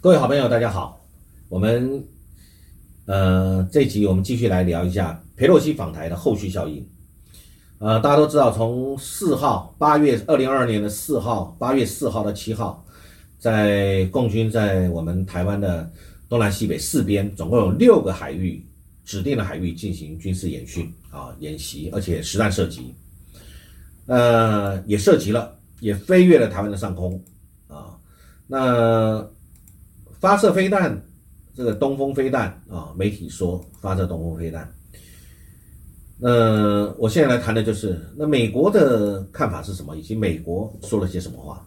各位好朋友，大家好。我们呃这集我们继续来聊一下佩洛西访台的后续效应。呃，大家都知道，从四号八月二零二二年的四号八月四号到七号，在共军在我们台湾的东南西北四边，总共有六个海域指定的海域进行军事演训啊演习，而且实弹射击。呃，也涉及了，也飞越了台湾的上空啊。那发射飞弹，这个东风飞弹啊，媒体说发射东风飞弹。那我现在来谈的就是，那美国的看法是什么，以及美国说了些什么话。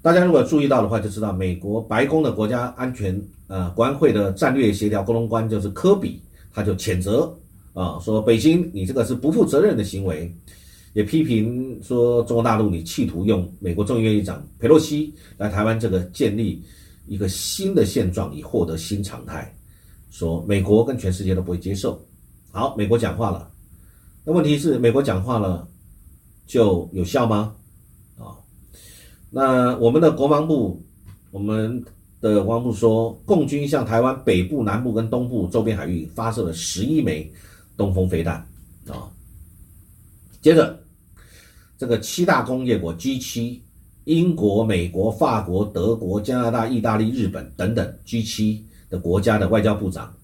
大家如果注意到的话，就知道美国白宫的国家安全呃国安会的战略协调沟通官就是科比，他就谴责啊，说北京你这个是不负责任的行为，也批评说中国大陆你企图用美国众议院议长佩洛西来台湾这个建立。一个新的现状以获得新常态，说美国跟全世界都不会接受。好，美国讲话了，那问题是美国讲话了就有效吗？啊，那我们的国防部，我们的国防部说，共军向台湾北部、南部跟东部周边海域发射了十一枚东风飞弹啊。接着，这个七大工业国 G 七。英国、美国、法国、德国、加拿大、意大利、日本等等 G7 的国家的外交部长，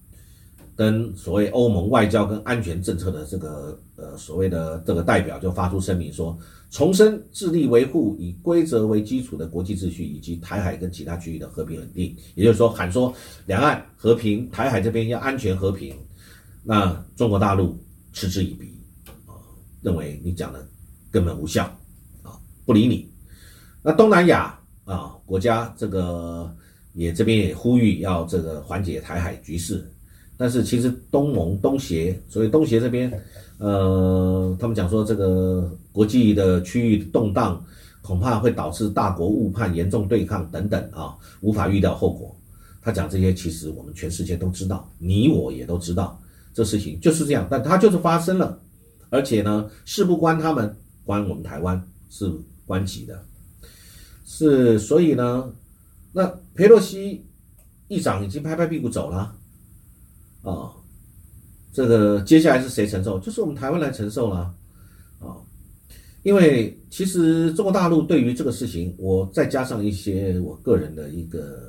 跟所谓欧盟外交跟安全政策的这个呃所谓的这个代表就发出声明说，重申致力维护以规则为基础的国际秩序以及台海跟其他区域的和平稳定。也就是说，喊说两岸和平，台海这边要安全和平。那中国大陆嗤之以鼻啊，认为你讲的根本无效啊，不理你。那东南亚啊国家这个也这边也呼吁要这个缓解台海局势，但是其实东盟东协，所以东协这边，呃，他们讲说这个国际的区域动荡恐怕会导致大国误判、严重对抗等等啊，无法预料后果。他讲这些，其实我们全世界都知道，你我也都知道，这事情就是这样，但它就是发生了，而且呢，事不关他们，关我们台湾是关己的。是，所以呢，那佩洛西议长已经拍拍屁股走了，啊，这个接下来是谁承受？就是我们台湾来承受了，啊，因为其实中国大陆对于这个事情，我再加上一些我个人的一个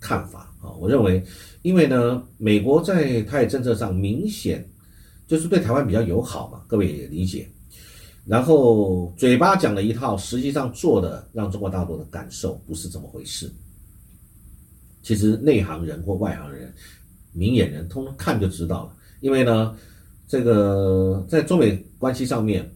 看法啊，我认为，因为呢，美国在台海政策上明显就是对台湾比较友好嘛，各位也理解。然后嘴巴讲了一套，实际上做的让中国大陆的感受不是这么回事。其实内行人或外行人、明眼人通通看就知道了。因为呢，这个在中美关系上面，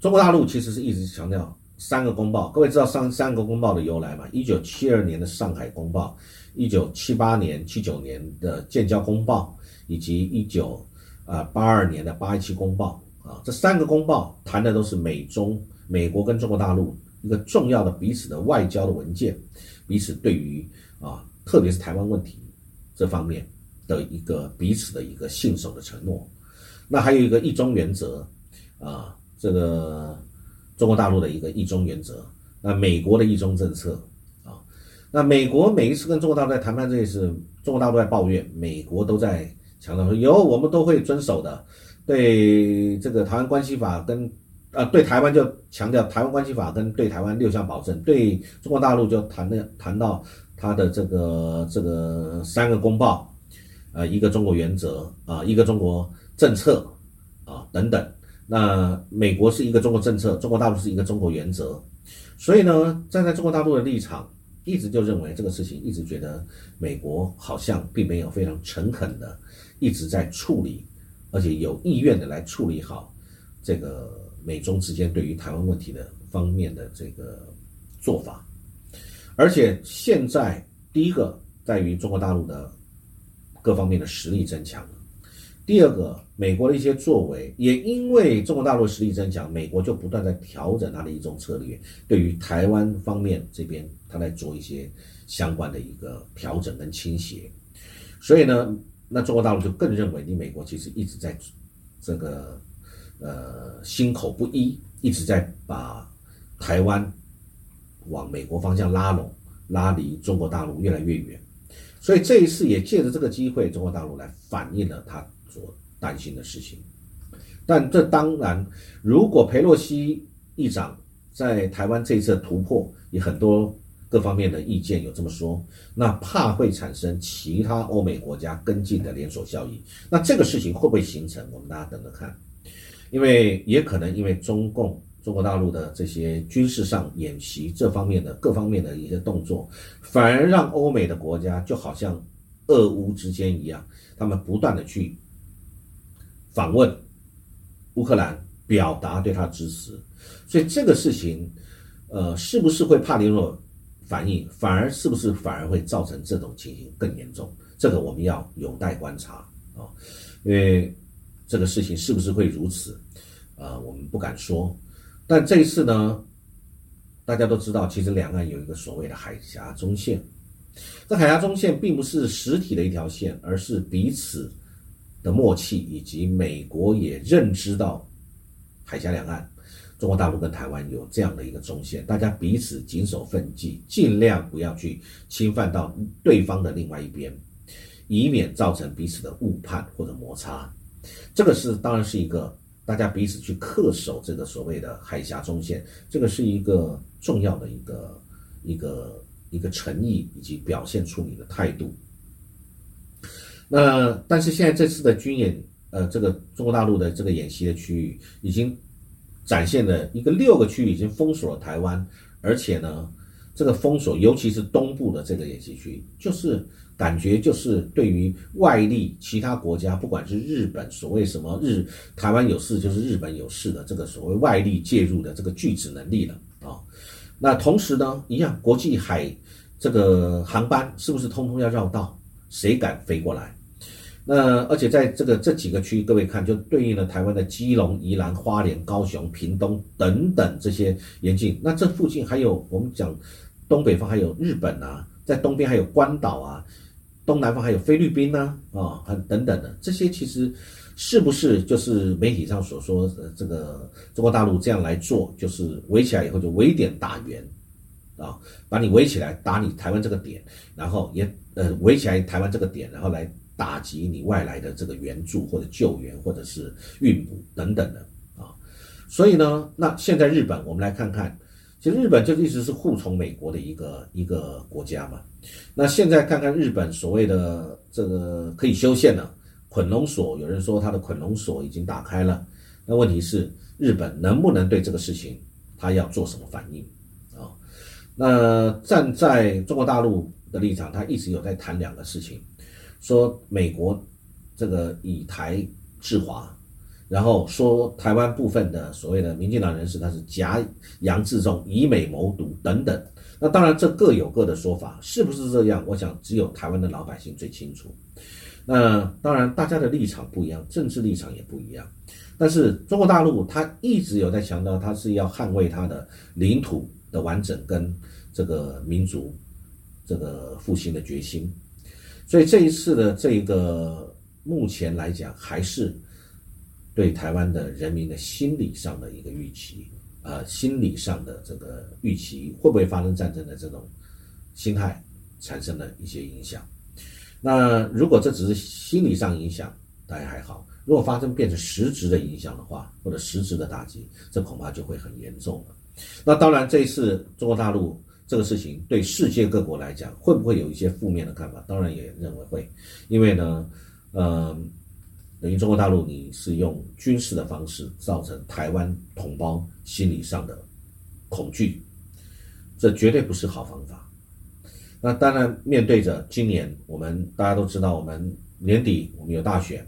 中国大陆其实是一直强调三个公报。各位知道三三个公报的由来吗？一九七二年的上海公报，一九七八年、七九年的建交公报，以及一九啊八二年的八一七公报。啊，这三个公报谈的都是美中、美国跟中国大陆一个重要的彼此的外交的文件，彼此对于啊，特别是台湾问题这方面的一个彼此的一个信守的承诺。那还有一个一中原则啊，这个中国大陆的一个一中原则，那美国的一中政策啊，那美国每一次跟中国大陆在谈判这件事，中国大陆在抱怨，美国都在强调说有，我们都会遵守的。对这个台湾关系法跟呃对台湾就强调台湾关系法跟对台湾六项保证，对中国大陆就谈的谈到他的这个这个三个公报，呃一个中国原则啊一个中国政策啊等等。那美国是一个中国政策，中国大陆是一个中国原则，所以呢站在中国大陆的立场，一直就认为这个事情，一直觉得美国好像并没有非常诚恳的一直在处理。而且有意愿的来处理好这个美中之间对于台湾问题的方面的这个做法，而且现在第一个在于中国大陆的各方面的实力增强，第二个美国的一些作为也因为中国大陆实力增强，美国就不断在调整它的一种策略，对于台湾方面这边，它在做一些相关的一个调整跟倾斜，所以呢。那中国大陆就更认为，你美国其实一直在这个呃心口不一，一直在把台湾往美国方向拉拢，拉离中国大陆越来越远。所以这一次也借着这个机会，中国大陆来反映了他所担心的事情。但这当然，如果佩洛西议长在台湾这一次突破，也很多各方面的意见有这么说，那怕会产生其他欧美国家跟进的连锁效应。那这个事情会不会形成？我们大家等着看，因为也可能因为中共。中国大陆的这些军事上演习这方面的各方面的一些动作，反而让欧美的国家就好像俄乌之间一样，他们不断的去访问乌克兰，表达对他支持。所以这个事情，呃，是不是会帕尼诺反应，反而是不是反而会造成这种情形更严重？这个我们要有待观察啊，因为这个事情是不是会如此，啊，我们不敢说。但这一次呢，大家都知道，其实两岸有一个所谓的海峡中线。这海峡中线并不是实体的一条线，而是彼此的默契，以及美国也认知到海峡两岸，中国大陆跟台湾有这样的一个中线，大家彼此谨守分际，尽量不要去侵犯到对方的另外一边，以免造成彼此的误判或者摩擦。这个是当然是一个。大家彼此去恪守这个所谓的海峡中线，这个是一个重要的一个一个一个诚意以及表现出你的态度。那但是现在这次的军演，呃，这个中国大陆的这个演习的区域已经展现了一个六个区域已经封锁了台湾，而且呢，这个封锁尤其是东部的这个演习区，就是。感觉就是对于外力、其他国家，不管是日本，所谓什么日台湾有事就是日本有事的这个所谓外力介入的这个拒止能力了啊。那同时呢，一样国际海这个航班是不是通通要绕道？谁敢飞过来？那而且在这个这几个区域，各位看，就对应了台湾的基隆、宜兰、花莲、高雄、屏东等等这些沿境。那这附近还有我们讲东北方还有日本啊，在东边还有关岛啊。东南方还有菲律宾呢，啊，很等等的这些，其实是不是就是媒体上所说的这个中国大陆这样来做，就是围起来以后就围点打援，啊，把你围起来打你台湾这个点，然后也呃围起来台湾这个点，然后来打击你外来的这个援助或者救援或者是运补等等的啊，所以呢，那现在日本我们来看看。其实日本就一直是护从美国的一个一个国家嘛。那现在看看日本所谓的这个可以修宪了，捆龙锁，有人说他的捆龙锁已经打开了。那问题是日本能不能对这个事情他要做什么反应啊？那站在中国大陆的立场，他一直有在谈两个事情，说美国这个以台制华。然后说台湾部分的所谓的民进党人士，他是假洋自重、以美谋独等等。那当然这各有各的说法，是不是这样？我想只有台湾的老百姓最清楚。那当然大家的立场不一样，政治立场也不一样。但是中国大陆他一直有在强调，他是要捍卫他的领土的完整跟这个民族这个复兴的决心。所以这一次的这个目前来讲还是。对台湾的人民的心理上的一个预期，啊，心理上的这个预期会不会发生战争的这种心态产生了一些影响。那如果这只是心理上影响，大家还好；如果发生变成实质的影响的话，或者实质的打击，这恐怕就会很严重了。那当然，这一次中国大陆这个事情对世界各国来讲，会不会有一些负面的看法？当然也认为会，因为呢，嗯。等于中国大陆，你是用军事的方式造成台湾同胞心理上的恐惧，这绝对不是好方法。那当然，面对着今年，我们大家都知道，我们年底我们有大选，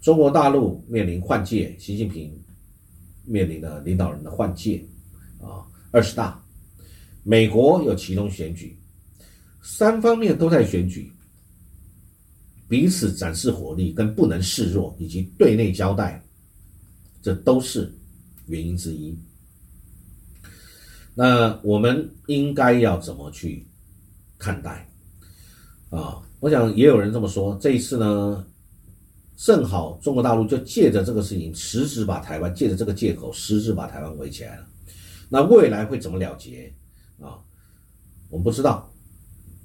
中国大陆面临换届，习近平面临的领导人的换届，啊，二十大，美国有其中选举，三方面都在选举。彼此展示火力，跟不能示弱，以及对内交代，这都是原因之一。那我们应该要怎么去看待？啊，我想也有人这么说。这一次呢，正好中国大陆就借着这个事情，实质把台湾借着这个借口，实质把台湾围起来了。那未来会怎么了结？啊，我们不知道。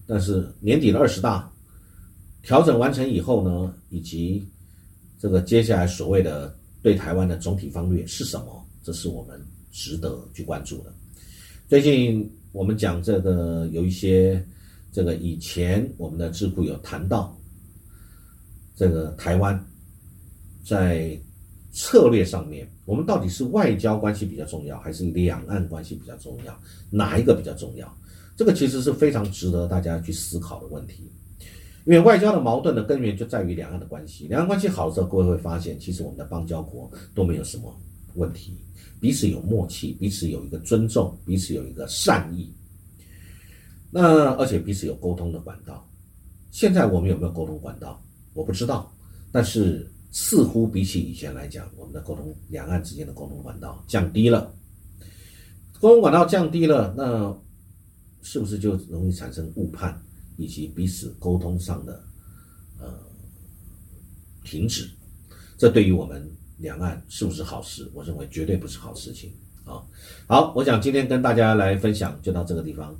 但是年底的二十大调整完成以后呢，以及这个接下来所谓的对台湾的总体方略是什么，这是我们值得去关注的。最近我们讲这个有一些这个以前我们的智库有谈到，这个台湾在策略上面，我们到底是外交关系比较重要，还是两岸关系比较重要？哪一个比较重要？这个其实是非常值得大家去思考的问题。因为外交的矛盾的根源就在于两岸的关系，两岸关系好的时候，各位会发现，其实我们的邦交国都没有什么问题。彼此有默契，彼此有一个尊重，彼此有一个善意。那而且彼此有沟通的管道。现在我们有没有沟通管道？我不知道。但是似乎比起以前来讲，我们的沟通两岸之间的沟通管道降低了。沟通管道降低了，那是不是就容易产生误判，以及彼此沟通上的呃停止？这对于我们。两岸是不是好事？我认为绝对不是好事情啊！好，我想今天跟大家来分享就到这个地方。